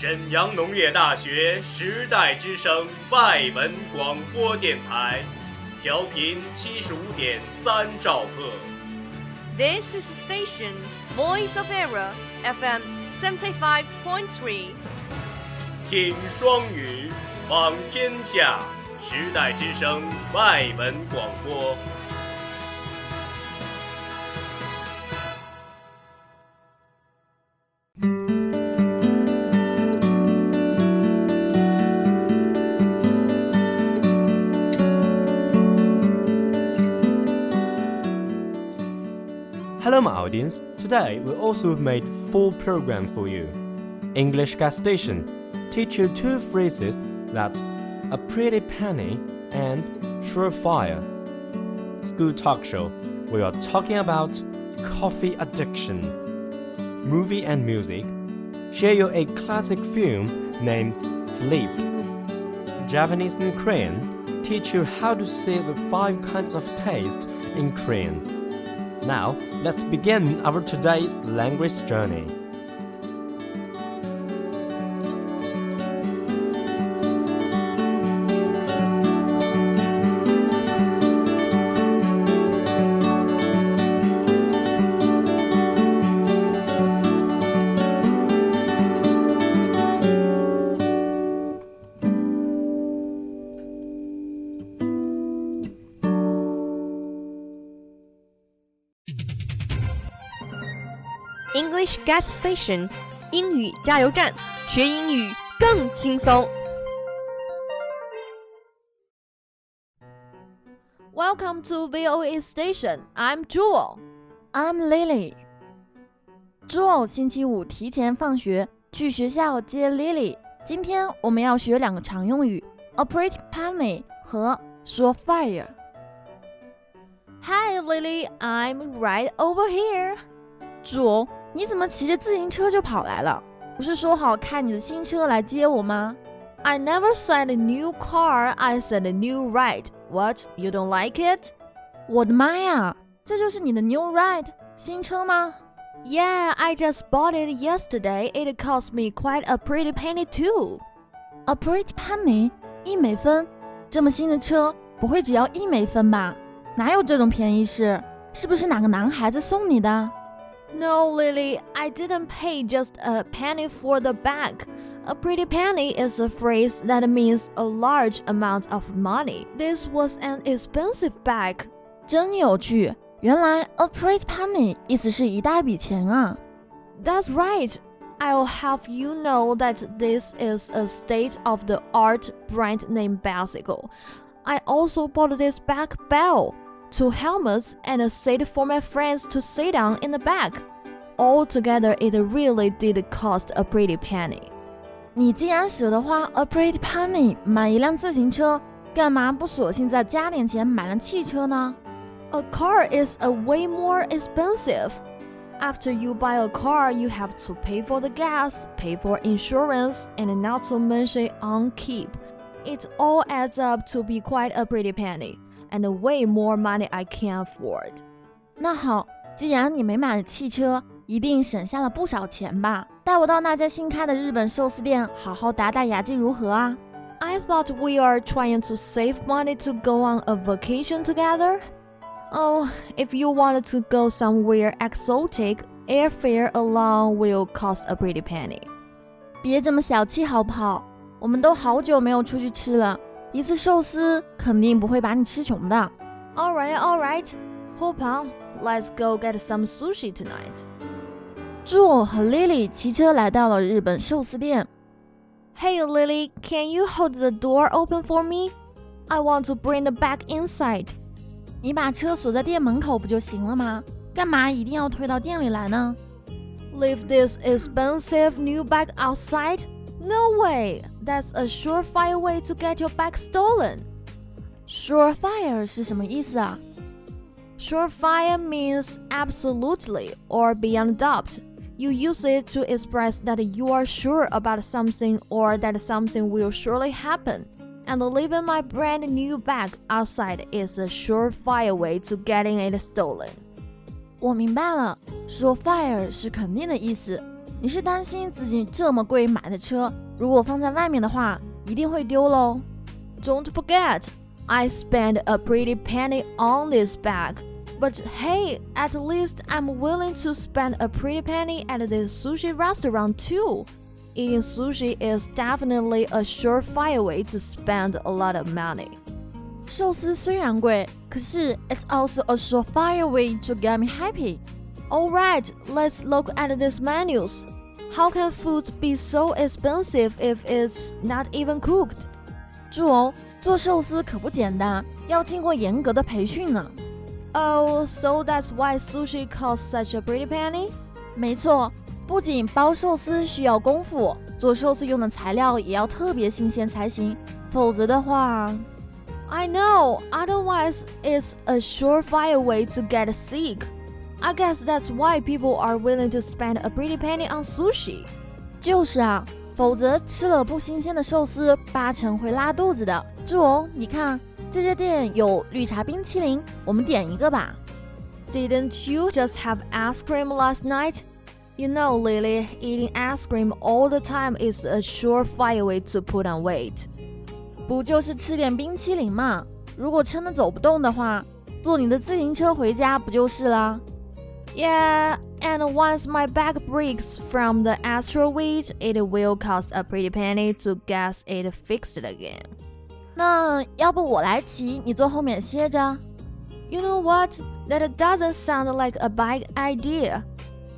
沈阳农业大学时代之声外文广播电台，调频七十五点三兆赫。This is the station Voice of Era FM seventy five point three 听双语，访天下，时代之声外文广播。Hello, my audience. Today we also made four programs for you. English Gas Station teach you two phrases that a pretty penny and surefire. School Talk Show we are talking about coffee addiction. Movie and music share you a classic film named Flipped. Japanese and Korean teach you how to say the five kinds of taste in Korean. Now, let's begin our today's language journey. Station 英语加油站，学英语更轻松。Welcome to VOA Station. I'm Jewel. I'm Lily。Joel 星期五提前放学去学校接 Lily。今天我们要学两个常用语：a pretty penny 和说 fire。Hi, Lily. I'm right over here. Joel，你怎么骑着自行车就跑来了？不是说好开你的新车来接我吗？I never said a new car. I said a new ride. What? You don't like it? 我的妈呀，这就是你的 new ride 新车吗？Yeah, I just bought it yesterday. It cost me quite a pretty penny too. A pretty penny 一美分，这么新的车不会只要一美分吧？哪有这种便宜事？是不是哪个男孩子送你的？No, Lily, I didn't pay just a penny for the bag. A pretty penny is a phrase that means a large amount of money. This was an expensive bag. 真有趣，原来 a pretty penny 意思是一大笔钱啊！ That's right. I'll have you know that this is a state of the art brand named Bicycle. I also bought this back bell, two helmets, and a seat for my friends to sit on in the back. Altogether, it really did cost a pretty penny. 你既然舍得花 a pretty penny 买一辆自行车，干嘛不索性再加点钱买辆汽车呢？ A car is a way more expensive. After you buy a car, you have to pay for the gas, pay for insurance, and not to mention on keep. It all adds up to be quite a pretty penny, and way more money I can afford. 那好，既然你没买汽车，一定省下了不少钱吧？带我到那家新开的日本寿司店，好好打打牙祭如何啊？ I thought we are trying to save money to go on a vacation together. Oh, if you wanted to go somewhere exotic, airfare alone will cost a pretty penny. 别这么小气好不好？我们都好久没有出去吃了， 一次寿司肯定不会把你吃穷的。 Alright, alright. Hop on, let's go get some sushi tonight. 祝我和 Lily 骑车来到了日本寿司店。 Hey Lily, can you hold the door open for me? I want to bring the bag inside. 你把车锁在店门口不就行了吗？干嘛一定要推到店里来呢？ Leave this expensive new bag outside? No way! That's a surefire way to get your bag stolen. Surefire 是什么意思啊？ Surefire means absolutely or beyond doubt. You use it to express that you are sure about something or that something will surely happen. And leaving my brand new bag outside is a surefire way to getting it stolen. 我明白了，说 fire 是肯定的意思， 你是担心自己这么贵买的车，如果放在外面的话，一定会丢喽。Don't forget, I spent a pretty penny on this bag. But hey, at least I'm willing to spend a pretty penny at this sushi restaurant too. Eating sushi is definitely a surefire way to spend a lot of money. 寿司虽然贵，可是 it's also a surefire way to get me happy. Alright, let's look at these menus. How can food be so expensive if it's not even cooked? 猪哦，做寿司可不简单，要经过严格的培训呢。Oh, so that's why sushi costs such a pretty penny? 没错，不仅包寿司需要功夫，做寿司用的材料也要特别新鲜才行，否则的话。I know, otherwise it's a surefire way to get sick. I guess that's why people are willing to spend a pretty penny on sushi. 就是啊，否则吃了不新鲜的寿司，八成会拉肚子的。志荣，你看这家店有绿茶冰淇淋，我们点一个吧。Didn't you just have ice cream last night? You know, Lily, eating ice cream all the time is a surefire way to put on weight. 不就是吃点冰淇淋嘛？如果撑得走不动的话，坐你的自行车回家不就是啦 ？Yeah, and once my back breaks from the extra weight, it will cost a pretty penny to get it fixed again. 那要不我来骑，你坐后面歇着。You know what? That doesn't sound like a bike idea.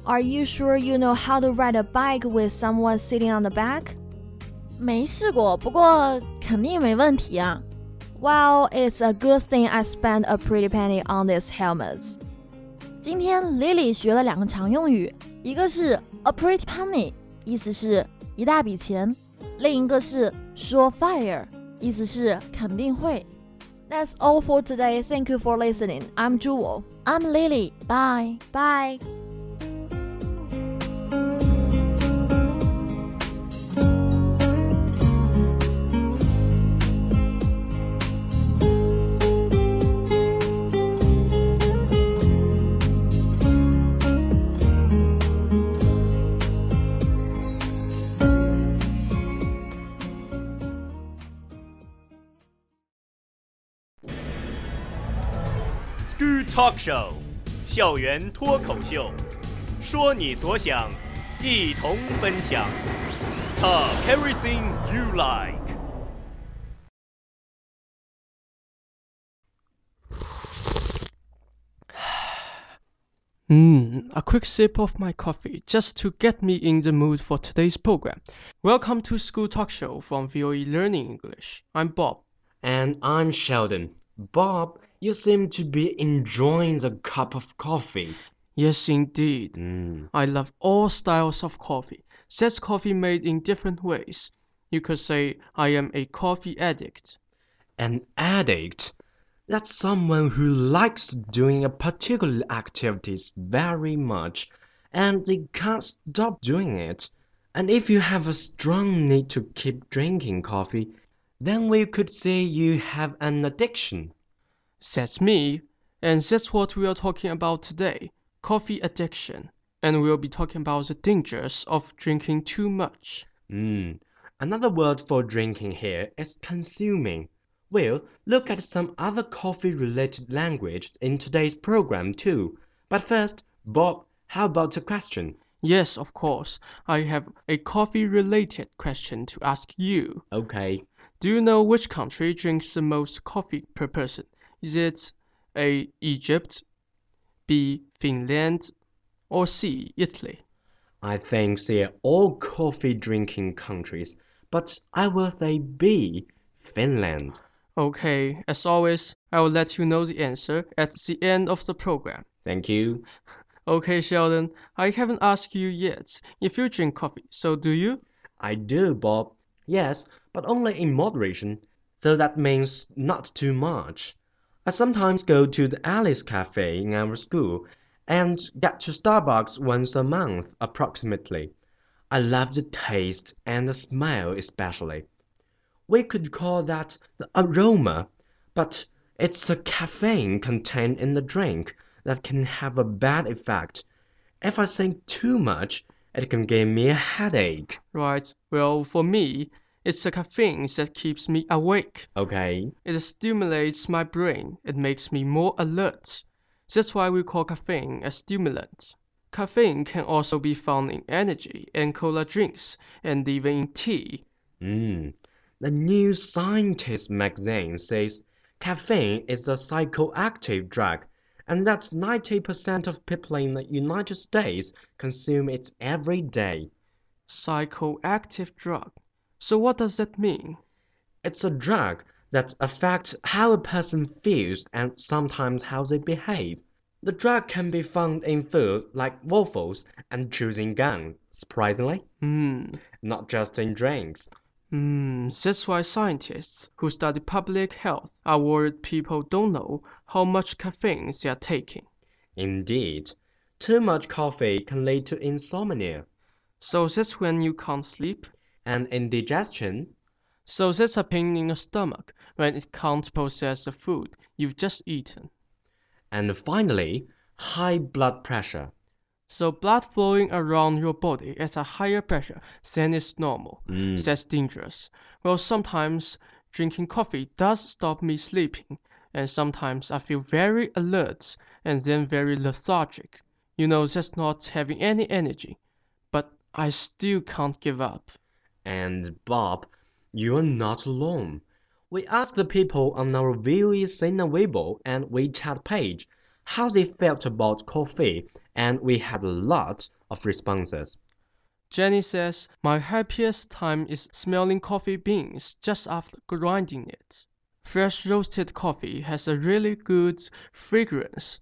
Are you sure you know how to ride a bike with someone sitting on the back? 没试过，不过肯定没问题啊。Well, it's a good thing I spent a pretty penny on these helmets. 今天 Lily 学了两个常用语，一个是 a pretty penny，意思是一大笔钱；另一个是 surefire。意思是肯定会。That's all for today. Thank you for listening. I'm Jewel. I'm Lily. Bye. Bye. Talk Show，校园脱口秀，说你所想，一同分享。Talk everything you like。Mm, a quick sip of my coffee just to get me in the mood for today's program. Welcome to School Talk Show from VOE Learning English. I'm Bob. And I'm Sheldon. Bob, you seem to be enjoying the cup of coffee. Yes, indeed. Mm. I love all styles of coffee. That's coffee made in different ways. You could say I am a coffee addict. An addict? That's someone who likes doing a particular activity very much and they can't stop doing it. And if you have a strong need to keep drinking coffee, then we could say you have an addiction. That's me, and that's what we are talking about today coffee addiction. And we'll be talking about the dangers of drinking too much. Mm. Another word for drinking here is consuming. We'll look at some other coffee related language in today's program too. But first, Bob, how about a question? Yes, of course. I have a coffee related question to ask you. Okay. Do you know which country drinks the most coffee per person? Is it A. Egypt, B. Finland, or C. Italy? I think they're all coffee drinking countries, but I will say B. Finland. Okay, as always, I will let you know the answer at the end of the program. Thank you. Okay, Sheldon, I haven't asked you yet if you drink coffee, so do you? I do, Bob. Yes, but only in moderation, so that means not too much. I sometimes go to the Alice Cafe in our school and get to Starbucks once a month approximately. I love the taste and the smell especially. We could call that the aroma, but it's the caffeine contained in the drink that can have a bad effect. If I think too much, It can give me a headache. Right. Well, for me, it's the caffeine that keeps me awake. Okay. It stimulates my brain. It makes me more alert. That's why we call caffeine a stimulant. Caffeine can also be found in energy and cola drinks and even in tea. Mm. The New Scientist magazine says caffeine is a psychoactive drug and that 90% of people in the United States consume it every day. Psychoactive drug. So what does that mean? It's a drug that affects how a person feels and sometimes how they behave. The drug can be found in food like waffles and chewing gum, surprisingly, Hmm. not just in drinks. Hmm. That's why scientists who study public health are worried people don't know how much caffeine they are taking. Indeed, too much coffee can lead to insomnia So that's when you can't sleep. And indigestion. So that's a pain in the stomach when it can't process the food you've just eaten. And finally, high blood pressure. So blood flowing around your body at a higher pressure than is normal. Mm. That's dangerous. Well, sometimes drinking coffee does stop me sleeping, and sometimes I feel very alert and then very lethargic. You know, just not having any energy. But I still can't give up. And Bob, you are not alone. We asked the people on our VOA Sina Weibo and WeChat page how they felt about coffee, and we had a lot of responses. Jenny says, My happiest time is smelling coffee beans just after grinding it. Fresh roasted coffee has a really good fragrance.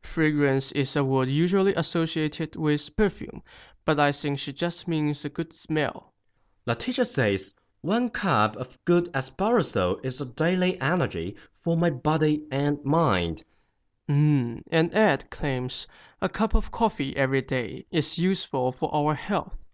Fragrance is a word usually associated with perfume, but I think she just means a good smell. The teacher says one cup of good espresso is a daily energy for my body and mind. Mm, and Ed claims a cup of coffee every day is useful for our health.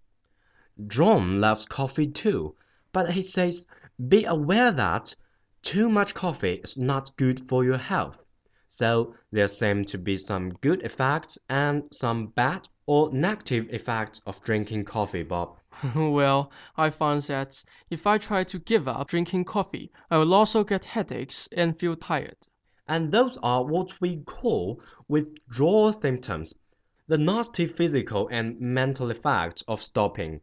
John loves coffee too, but he says be aware that too much coffee is not good for your health. So there seem to be some good effects and some bad or negative effects of drinking coffee, Bob. well, I found that if I try to give up drinking coffee, I will also get headaches and feel tired. And those are what we call withdrawal symptoms, the nasty physical and mental effects of stopping.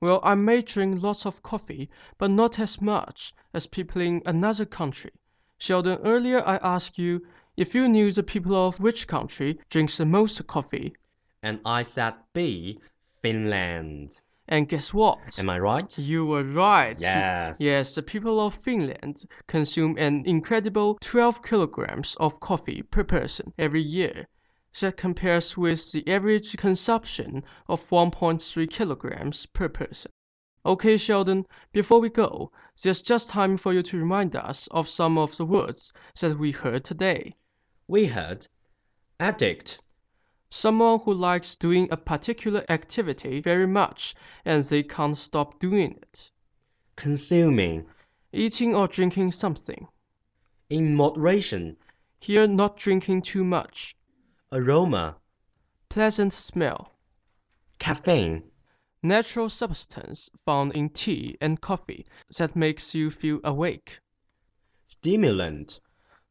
Well, I may drink lots of coffee, but not as much as people in another country. Sheldon, earlier I asked you if you knew the people of which country drinks the most coffee. And I said B, Finland. And guess what? Am I right? You were right. Yes. Yes, the people of Finland consume an incredible 12 kilograms of coffee per person every year. That compares with the average consumption of 1.3 kilograms per person. Okay, Sheldon, before we go, there's just time for you to remind us of some of the words that we heard today. We heard addict, Someone who likes doing a particular activity very much and they can't stop doing it. consuming, Eating or drinking something. in moderation, Here, not drinking too much. aroma, Pleasant smell. caffeine, Natural substance found in tea and coffee that makes you feel awake. stimulant,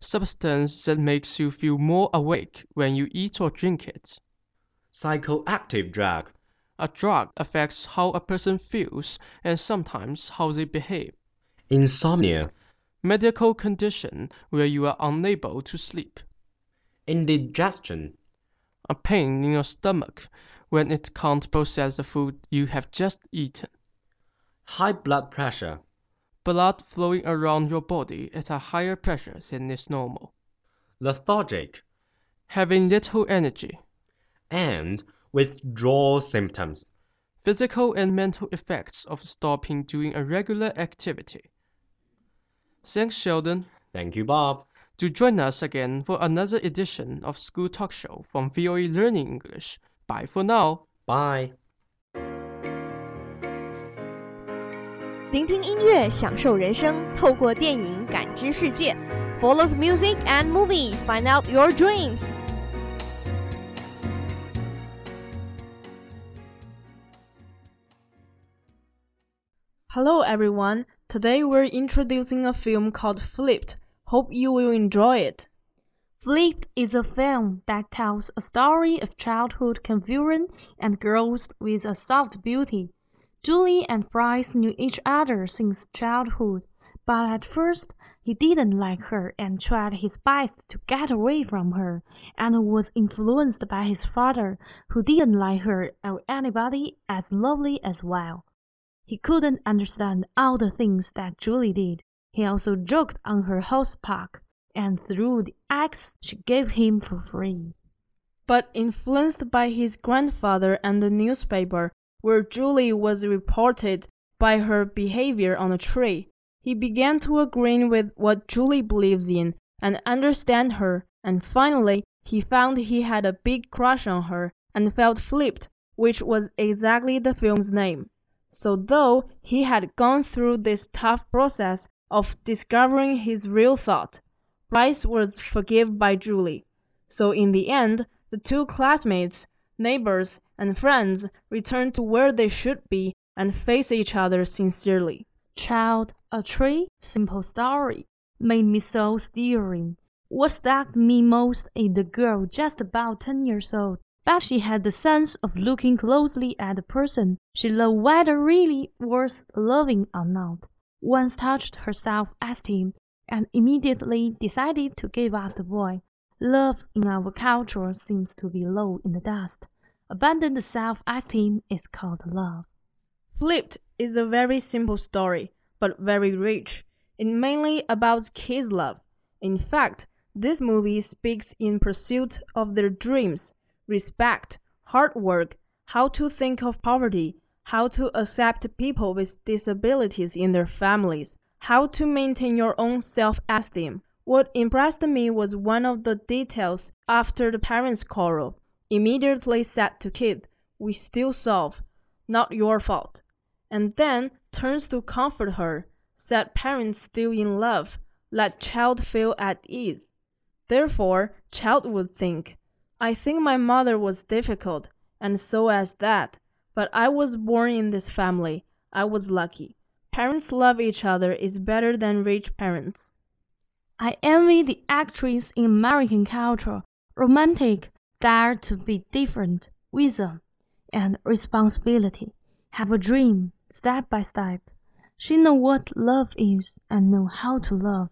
Substance that makes you feel more awake when you eat or drink it. psychoactive drug, A drug affects how a person feels and sometimes how they behave. insomnia, Medical condition where you are unable to sleep. indigestion, A pain in your stomach when it can't process the food you have just eaten. high blood pressure, Blood flowing around your body at a higher pressure than is normal. lethargic, Having little energy. and withdrawal symptoms. Physical and mental effects of stopping doing a regular activity. Thanks, Sheldon. Thank you, Bob. Do join us again for another edition of School Talk Show from VOA Learning English. Bye for now. Bye. 聆听音乐，享受人生，透过电影感知世界。Follow the music and movie, find out your dreams. Hello everyone, today we're introducing a film called Flipped. Hope you will enjoy it. Flipped is a film that tells a story of childhood confusion and girls with a soft beauty. Julie and Bryce knew each other since childhood, but at first he didn't like her and tried his best to get away from her, and was influenced by his father, who didn't like her or anybody as lovely as well. He couldn't understand all the things that Julie did. He also joked on her horseback, and threw the eggs she gave him for free. But influenced by his grandfather and the newspaper, where Julie was reported by her behavior on a tree, he began to agree with what Julie believes in, and understand her, and finally he found he had a big crush on her, and felt flipped, which was exactly the film's name. So though he had gone through this tough process of discovering his real thought, Bryce was forgiven by Julie. So in the end the two classmates, neighbors, and friends return to where they should be and face each other sincerely. Child, a tree, simple story, made me so stirring. What struck me most is the girl just about ten years old but she had the sense of looking closely at the person she loved whether really worth loving or not. Once touched her self-esteem, and immediately decided to give up the boy. Love in our culture seems to be low in the dust. Abandoned self-esteem is called love. Flipped is a very simple story, but very rich. It's mainly about kids' love. In fact, this movie speaks in pursuit of their dreams respect, hard work, how to think of poverty, how to accept people with disabilities in their families, how to maintain your own self-esteem. What impressed me was one of the details after the parents quarrel. Immediately said to kid, we still solve, not your fault. And then turns to comfort her, said parents still in love, let child feel at ease. Therefore, child would think, I think my mother was difficult, and so as that, but I was born in this family. I was lucky. Parents love each other is better than rich parents. I envy the actress in American culture, romantic, dare to be different, wisdom, and responsibility. Have a dream, step by step. She know what love is and know how to love.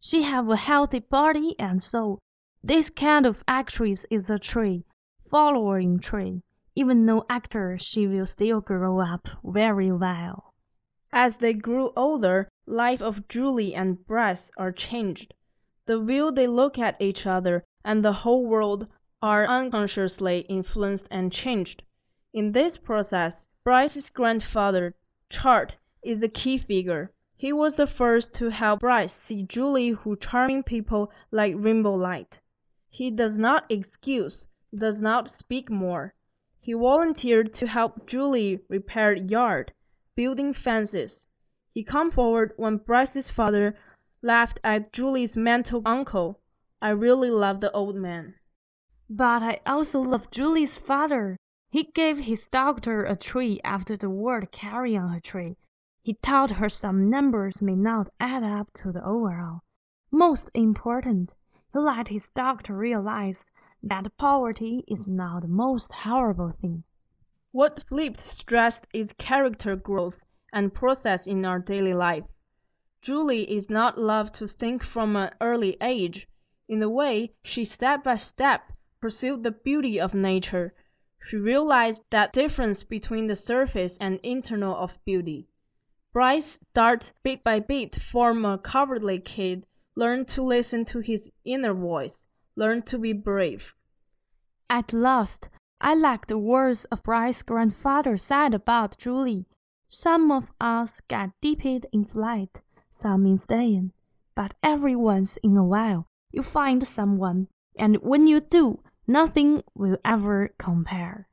She have a healthy body and soul this kind of actress is a tree, following tree. Even no actor she will still grow up very well. As they grew older, life of Julie and Bryce are changed. The way they look at each other and the whole world are unconsciously influenced and changed. In this process, Bryce's grandfather, Chet, is a key figure. He was the first to help Bryce see Julie who charming people like Rainbow Light. He does not excuse, does not speak more. He volunteered to help Julie repair yard, building fences. He come forward when Bryce's father laughed at Julie's mental uncle. I really love the old man. But I also love Julie's father. He gave his daughter a tree after the word carry on her tree. He taught her some numbers may not add up to the overall. Most important, he let his daughter realize that poverty is not the most horrible thing. What Flipped stressed is character growth and process in our daily life. Julie is not loved to think from an early age. In the way she step by step pursued the beauty of nature, she realized that difference between the surface and internal of beauty. Bryce start bit by bit from a cowardly kid learned to listen to his inner voice, learned to be brave. At last, I like the words a Bryce's grandfather said about Julie. Some of us get dipped in flight, some in staying, but every once in a while you find someone, and when you do, Nothing will ever compare.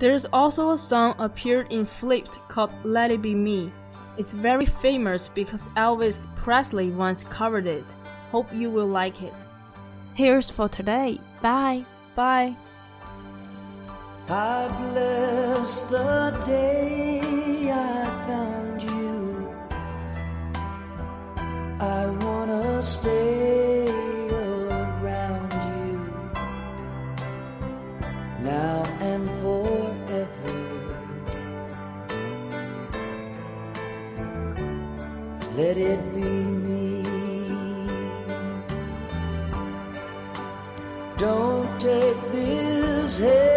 There's also a song appeared in Flipped called Let It Be Me. It's very famous because Elvis Presley once covered it. Hope you will like it. Here's for today. Bye. Bye. I bless the day I found you. I wanna stay. Let it be me. Don't take this heaven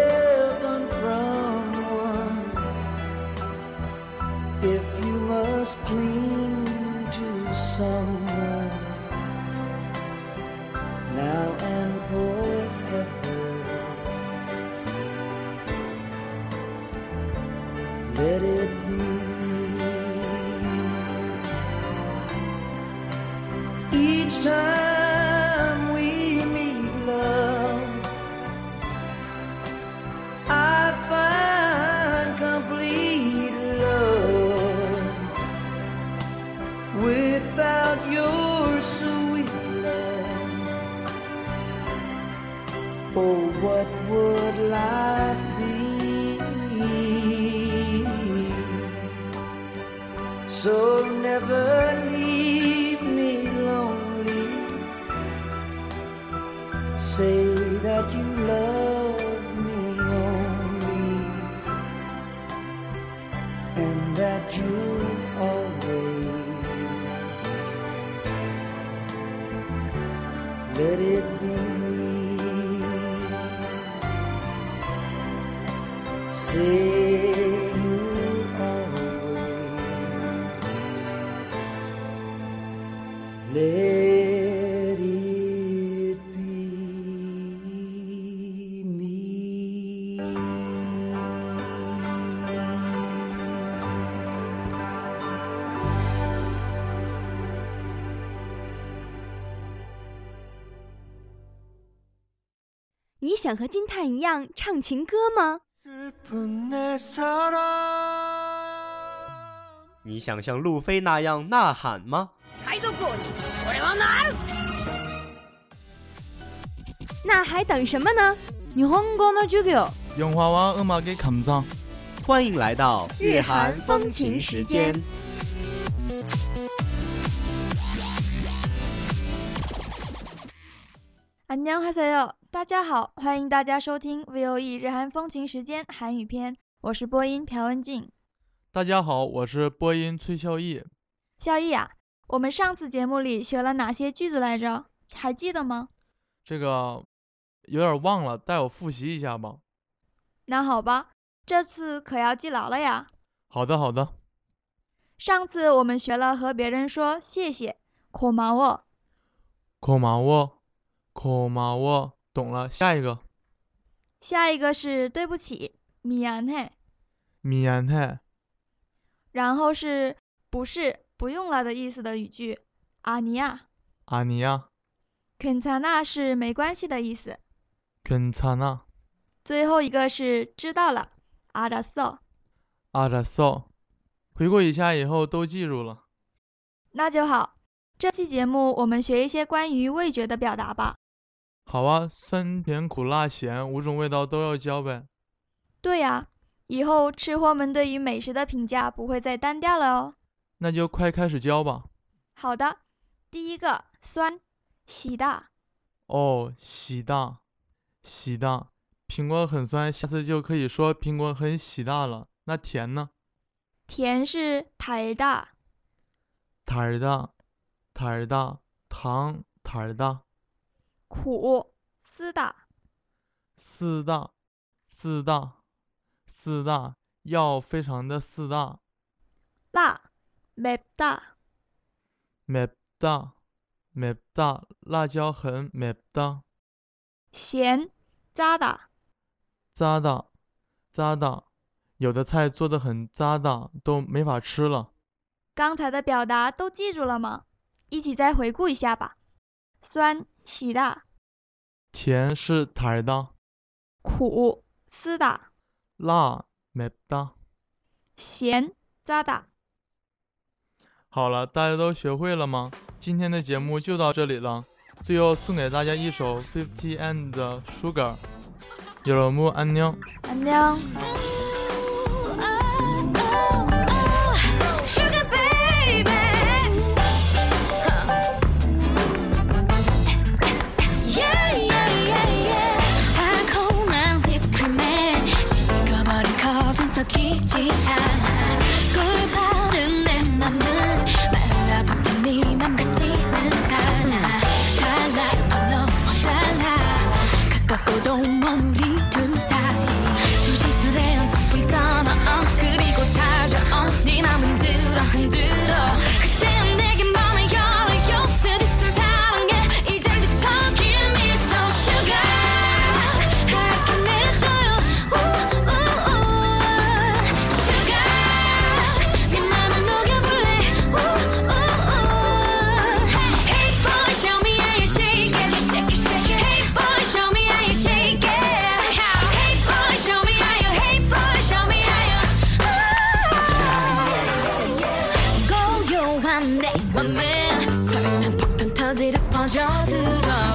Say that you love me only, and that you'll always let it 想和金叹一样唱情歌吗？ 슬픈 내 사랑 你想像路飞那样呐喊吗？那还等什么呢？ 일본어는授业 영화와 음악의 감상. 欢迎来到日韩风情时间。 안녕하세요， 大家好，欢迎大家收听 VOE 日韩风情时间韩语篇，我是播音朴文静。大家好，我是播音崔孝义。孝义啊，我们上次节目里学了哪些句子来着？还记得吗？这个有点忘了，带我复习一下吧。那好吧，这次可要记牢了呀。好的，好的。上次我们学了和别人说谢谢，고마워。 고마워，고마워， 懂了。下一个，下一个是对不起，미안해。 미안해， 然后是不是不用了的意思的语句，아니야。 아니야， 괜찮아是没关系的意思。 괜찮아， 最后一个是知道了，알았어。 알았어。 回顾一下以后都记住了。那就好。这期节目我们学一些关于味觉的表达吧。 好啊，酸甜苦辣咸五种味道都要教呗。对呀，以后吃货们对于美食的评价不会再单调了哦。那就快开始教吧。好的，第一个酸，喜大。哦，喜大，喜大，苹果很酸，下次就可以说苹果很喜大了。那甜呢？甜是달다。 달다， 달다， 糖달다。 苦，쓰다。 쓰다， 쓰다， 쓰다， 药非常的쓰다。 辣，맵다。 맵다， 맵다， 辣椒很맵다。 咸，짜다。 짜다， 짜다， 有的菜做的很渣的，都没法吃了。刚才的表达都记住了吗？一起再回顾一下吧。酸， 喜大。甜是달다。 苦，쓰다。 辣，맵다。 咸，짜다。 好了，大家都学会了吗？今天的节目就到这里了。最后送给大家一首 Fifty and 的 Sugar。여러분안녕。 안녕。 맘에 설탕 폭탄 터지듯 퍼져들어.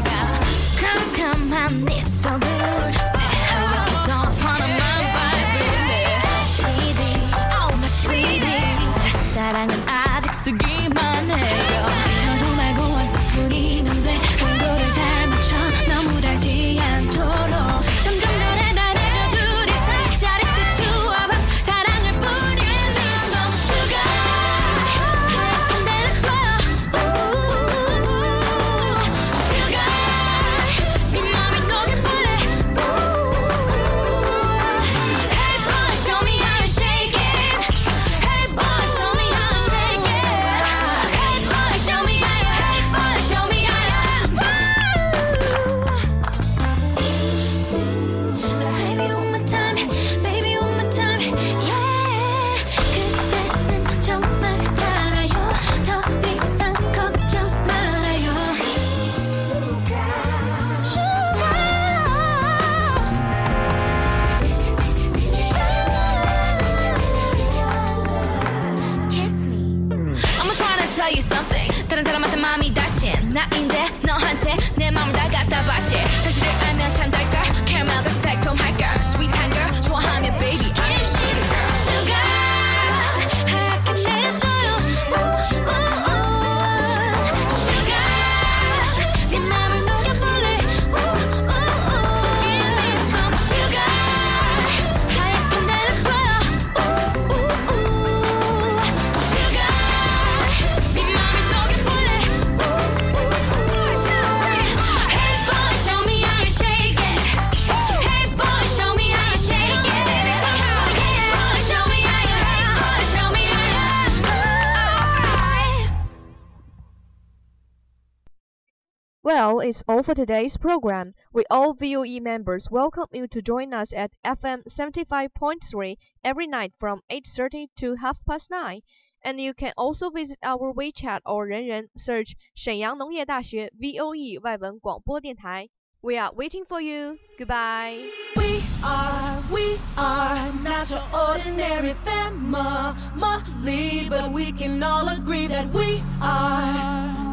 is all for today's program. We all VOE members welcome you to join us at FM 75.3 every night from 8.30 to half past 9. And you can also visit our WeChat or Renren, search Shenyang Nongye Dashi VOE 外文广播电台. We are waiting for you. Goodbye. We are, we are not your ordinary family, but we can all agree that we are